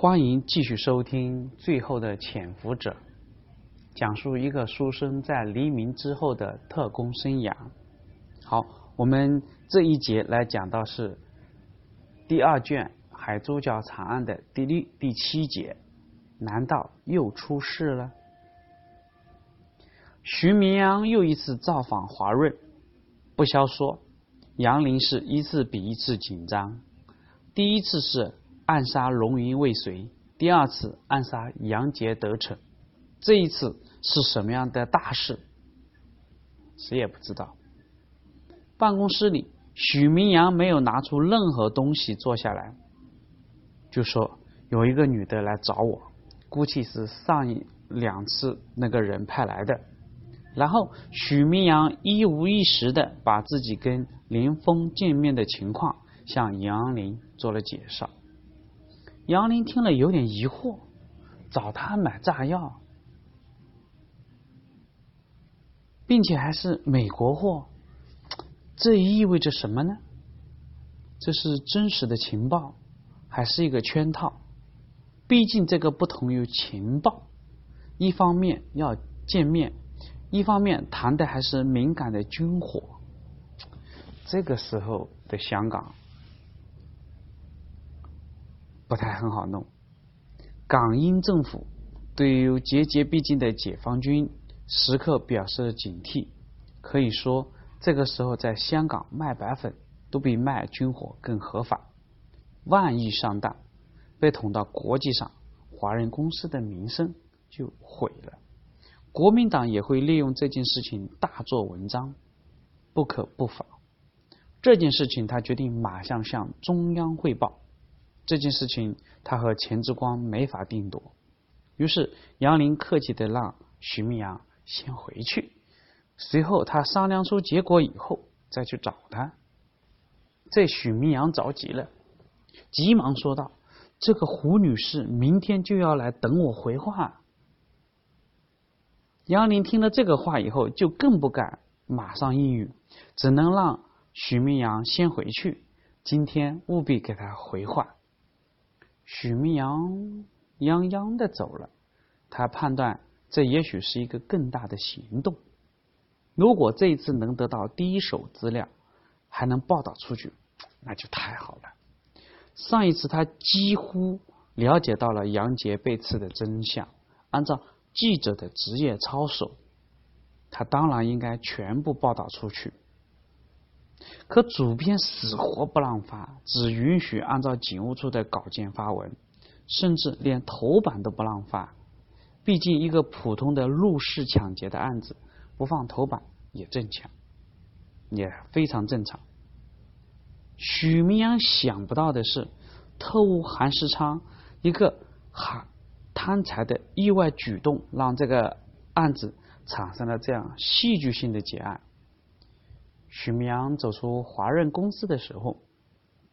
欢迎继续收听《最后的潜伏者》，讲述一个书生在黎明之后的特工生涯。好，我们这一节来讲到是第二卷《海珠角惨案》的第六、第七节。难道又出事了？徐明阳又一次造访华润，不消说，杨林是一次比一次紧张。第一次是。暗杀龙云未遂，第二次暗杀杨杰得逞，这一次是什么样的大事？谁也不知道。办公室里，许明阳没有拿出任何东西坐下来，就说有一个女的来找我，估计是上一两次那个人派来的。然后许明阳一五一十的把自己跟林峰见面的情况向杨林做了介绍。杨林听了有点疑惑，找他买炸药，并且还是美国货，这意味着什么呢？这是真实的情报，还是一个圈套？毕竟这个不同于情报，一方面要见面，一方面谈的还是敏感的军火。这个时候的香港。不太很好弄。港英政府对于节节逼近的解放军时刻表示警惕。可以说，这个时候在香港卖白粉都比卖军火更合法。万一上当，被捅到国际上，华人公司的名声就毁了。国民党也会利用这件事情大做文章，不可不防。这件事情，他决定马上向中央汇报。这件事情，他和钱之光没法定夺。于是杨林客气的让徐明阳先回去，随后他商量出结果以后再去找他。这许明阳着急了，急忙说道：“这个胡女士明天就要来等我回话。”杨林听了这个话以后，就更不敢马上应允，只能让许明阳先回去，今天务必给他回话。许明阳泱泱的走了，他判断这也许是一个更大的行动。如果这一次能得到第一手资料，还能报道出去，那就太好了。上一次他几乎了解到了杨杰被刺的真相，按照记者的职业操守，他当然应该全部报道出去。可主编死活不让发，只允许按照警务处的稿件发文，甚至连头版都不让发。毕竟一个普通的入室抢劫的案子，不放头版也正常，也非常正常。许明阳想不到的是，特务韩世昌一个贪贪财的意外举动，让这个案子产生了这样戏剧性的结案。许明阳走出华润公司的时候，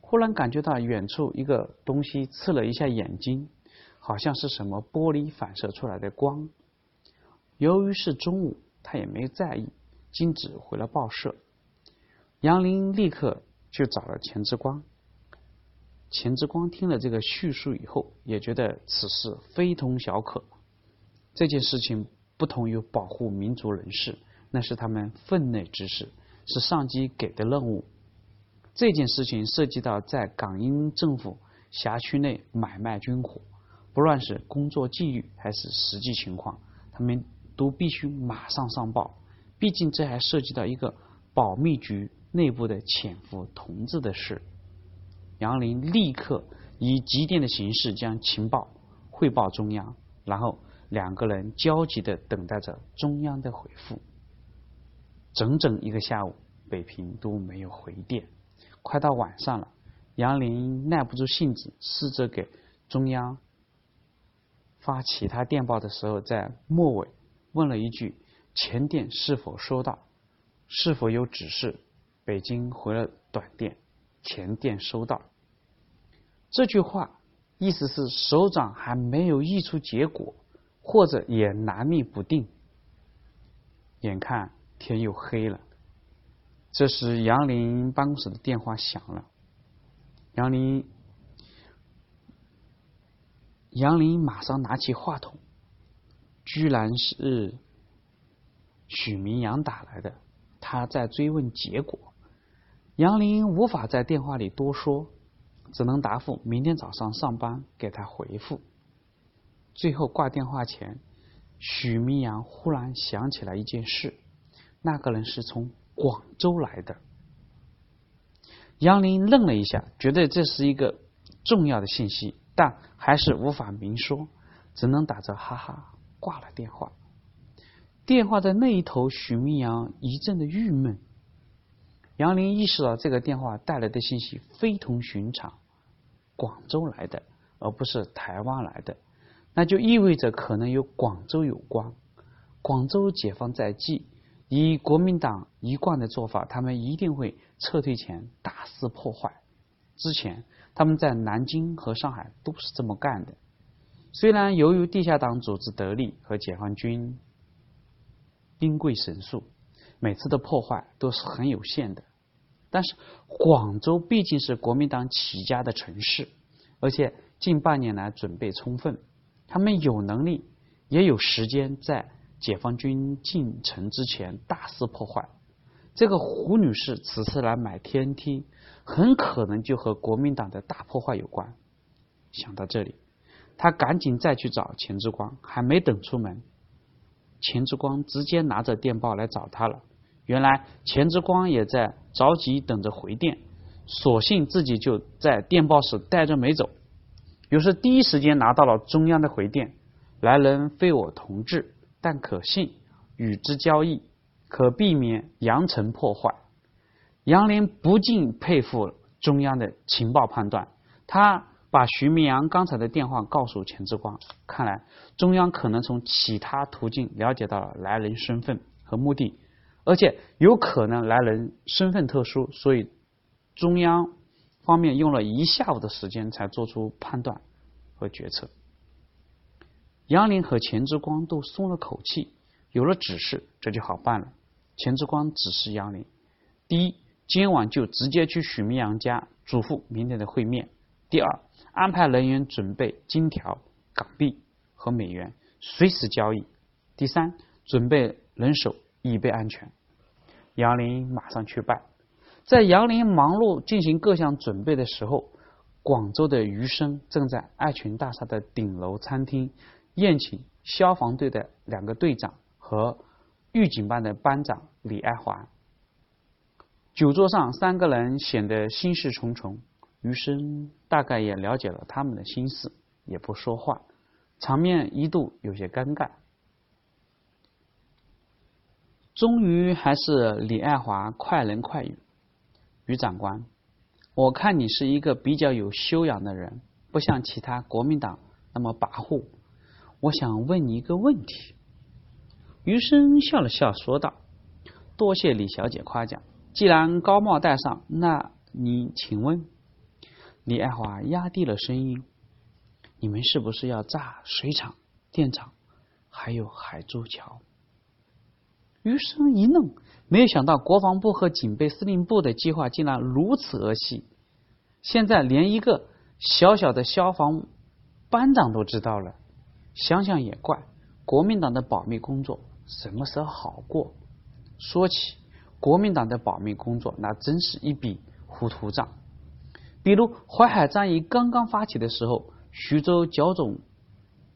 忽然感觉到远处一个东西刺了一下眼睛，好像是什么玻璃反射出来的光。由于是中午，他也没在意，径直回了报社。杨林立刻就找了钱之光。钱之光听了这个叙述以后，也觉得此事非同小可。这件事情不同于保护民族人士，那是他们分内之事。是上级给的任务。这件事情涉及到在港英政府辖区内买卖军火，不论是工作纪律还是实际情况，他们都必须马上上报。毕竟这还涉及到一个保密局内部的潜伏同志的事。杨林立刻以急电的形式将情报汇报中央，然后两个人焦急的等待着中央的回复。整整一个下午，北平都没有回电。快到晚上了，杨林耐不住性子，试着给中央发其他电报的时候，在末尾问了一句：“前电是否收到？是否有指示？”北京回了短电：“前电收到。”这句话意思是首长还没有议出结果，或者也拿捏不定。眼看。天又黑了，这时杨林办公室的电话响了。杨林杨林马上拿起话筒，居然是许明阳打来的，他在追问结果。杨林无法在电话里多说，只能答复明天早上上班给他回复。最后挂电话前，许明阳忽然想起来一件事：那个人是从广州来的。杨林愣了一下，觉得这是一个重要的信息。但还是无法明说，只能打着哈哈挂了电话。电话的那一头，许明阳一阵的郁闷。杨林意识到这个电话带来的信息非同寻常，广州来的，而不是台湾来的，那就意味着可能与广州有关。广州解放在即，以国民党一贯的做法，他们一定会撤退前大肆破坏。之前。他们在南京和上海都是这么干的。虽然由于地下党组织得力和解放军兵贵神速，每次的破坏都是很有限的，但是广州毕竟是国民党起家的城市，而且近半年来准备充分，他们有能力也有时间在解放军进城之前大肆破坏。这个胡女士此次来买天梯。很可能就和国民党的大破坏有关。想到这里，他赶紧再去找钱之光，还没等出门，钱之光直接拿着电报来找他了。原来钱之光也在着急等着回电，索性自己就在电报室待着没走。于是第一时间拿到了中央的回电：来人非我同志，但可信，与之交易，可避免扬城破坏。杨林不禁佩服中央的情报判断。他把徐明阳刚才的电话告诉钱志光，看来中央可能从其他途径了解到了来人身份和目的，而且有可能来人身份特殊，所以中央方面用了一下午的时间才做出判断和决策。杨林和钱之光都松了口气，有了指示，这就好办了。钱之光指示杨林：第一。今晚就直接去许明阳家，嘱咐明天的会面。第二，安排人员准备金条、港币和美元，随时交易。第三，准备人手，以备安全。杨林马上去办。在杨林忙碌进行各项准备的时候，广州的余生正在爱群大厦的顶楼餐厅宴请消防队的两个队长和狱警班的班长李爱华。酒桌上，三个人显得心事重重。余生大概也了解了他们的心事，也不说话，场面一度有些尴尬。终于还是李爱华快人快语：“于长官，我看你是一个比较有修养的人，不像其他国民党那么跋扈。我想问你一个问题。”余生笑了笑说道：“多谢李小姐夸奖。”既然高帽戴上，那你请问？李爱华压低了声音：“你们是不是要炸水厂、电厂，还有海珠桥？”余生一愣，没有想到国防部和警备司令部的计划竟然如此儿戏。现在连一个小小的消防班长都知道了，想想也怪。国民党的保密工作什么时候好过？说起。国民党的保密工作，那真是一笔糊涂账。比如淮海战役刚刚发起的时候，徐州剿总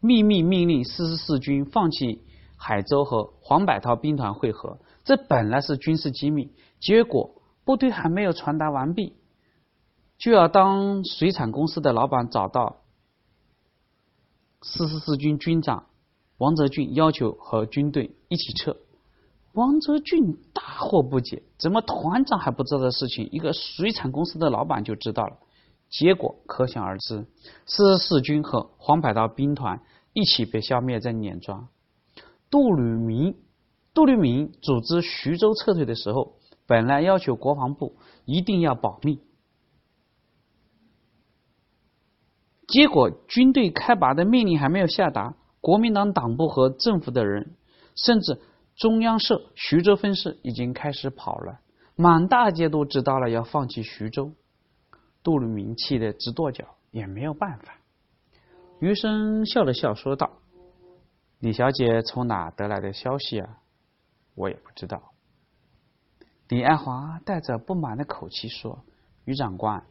秘密命令四十四军放弃海州和黄百韬兵团会合，这本来是军事机密，结果部队还没有传达完毕，就要当水产公司的老板找到四十四军军长王泽俊，要求和军队一起撤。王泽俊大惑不解，怎么团长还不知道的事情，一个水产公司的老板就知道了？结果可想而知，四十四军和黄百韬兵团一起被消灭在碾庄。杜聿明，杜聿明组织徐州撤退的时候，本来要求国防部一定要保密，结果军队开拔的命令还没有下达，国民党党部和政府的人，甚至。中央社徐州分社已经开始跑了，满大街都知道了要放弃徐州，杜聿明气得直跺脚，也没有办法。余生笑了笑，说道：“李小姐从哪得来的消息啊？我也不知道。”李爱华带着不满的口气说：“余长官，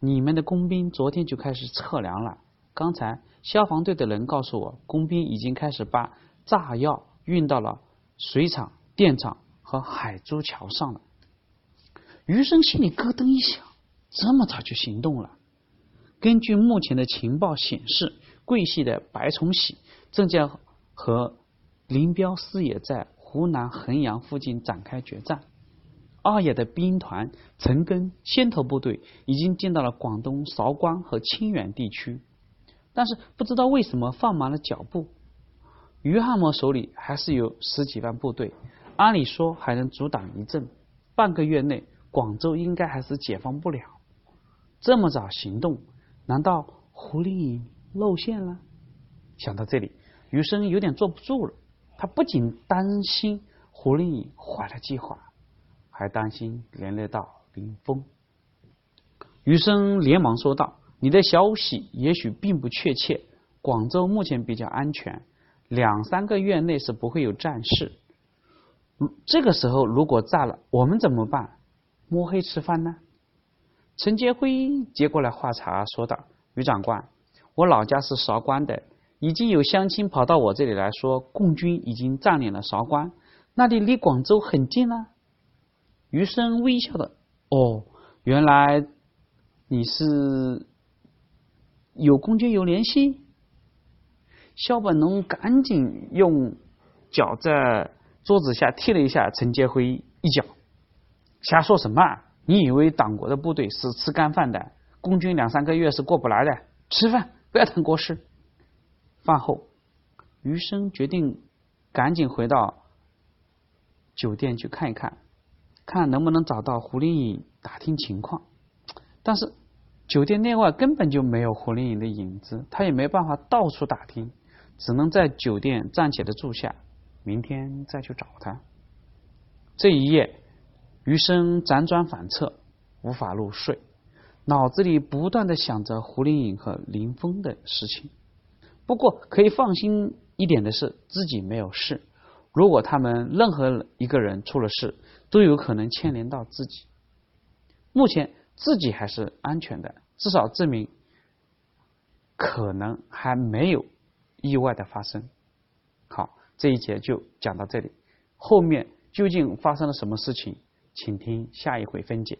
你们的工兵昨天就开始测量了。刚才消防队的人告诉我，工兵已经开始把炸药运到了水厂、电厂和海珠桥上了。”余生心里咯噔一响，这么早就行动了？根据目前的情报显示，桂系的白崇禧正在和林彪师爷在湖南衡阳附近展开决战。二野的兵团陈赓先头部队已经进到了广东韶关和清远地区，但是不知道为什么放慢了脚步。于汉谋手里还是有十几万部队，按理说还能阻挡一阵。半个月内，广州应该还是解放不了。这么早行动，难道胡林颖露馅了？想到这里，余生有点坐不住了。他不仅担心胡林颖坏了计划。还担心连累到林峰，余生连忙说道：“你的消息也许并不确切，广州目前比较安全，两三个月内是不会有战事。这个时候如果炸了，我们怎么办？摸黑吃饭呢？”陈杰辉接过来话茬说道：“余长官，我老家是韶关的，已经有乡亲跑到我这里来说，共军已经占领了韶关，那里离广州很近了。”余生微笑的，哦，原来你是有空军有联系。肖本龙赶紧用脚在桌子下踢了一下陈杰辉一脚，瞎说什么？你以为党国的部队是吃干饭的？共军两三个月是过不来的。吃饭，不要谈国事。饭后，余生决定赶紧回到酒店去看一看。看能不能找到胡林颖打听情况，但是酒店内外根本就没有胡林颖的影子，他也没办法到处打听，只能在酒店暂且的住下，明天再去找他。这一夜，余生辗转反侧，无法入睡，脑子里不断的想着胡林颖和林峰的事情。不过可以放心一点的是，自己没有事。如果他们任何一个人出了事，都有可能牵连到自己。目前自己还是安全的，至少证明可能还没有意外的发生。好，这一节就讲到这里，后面究竟发生了什么事情，请听下一回分解。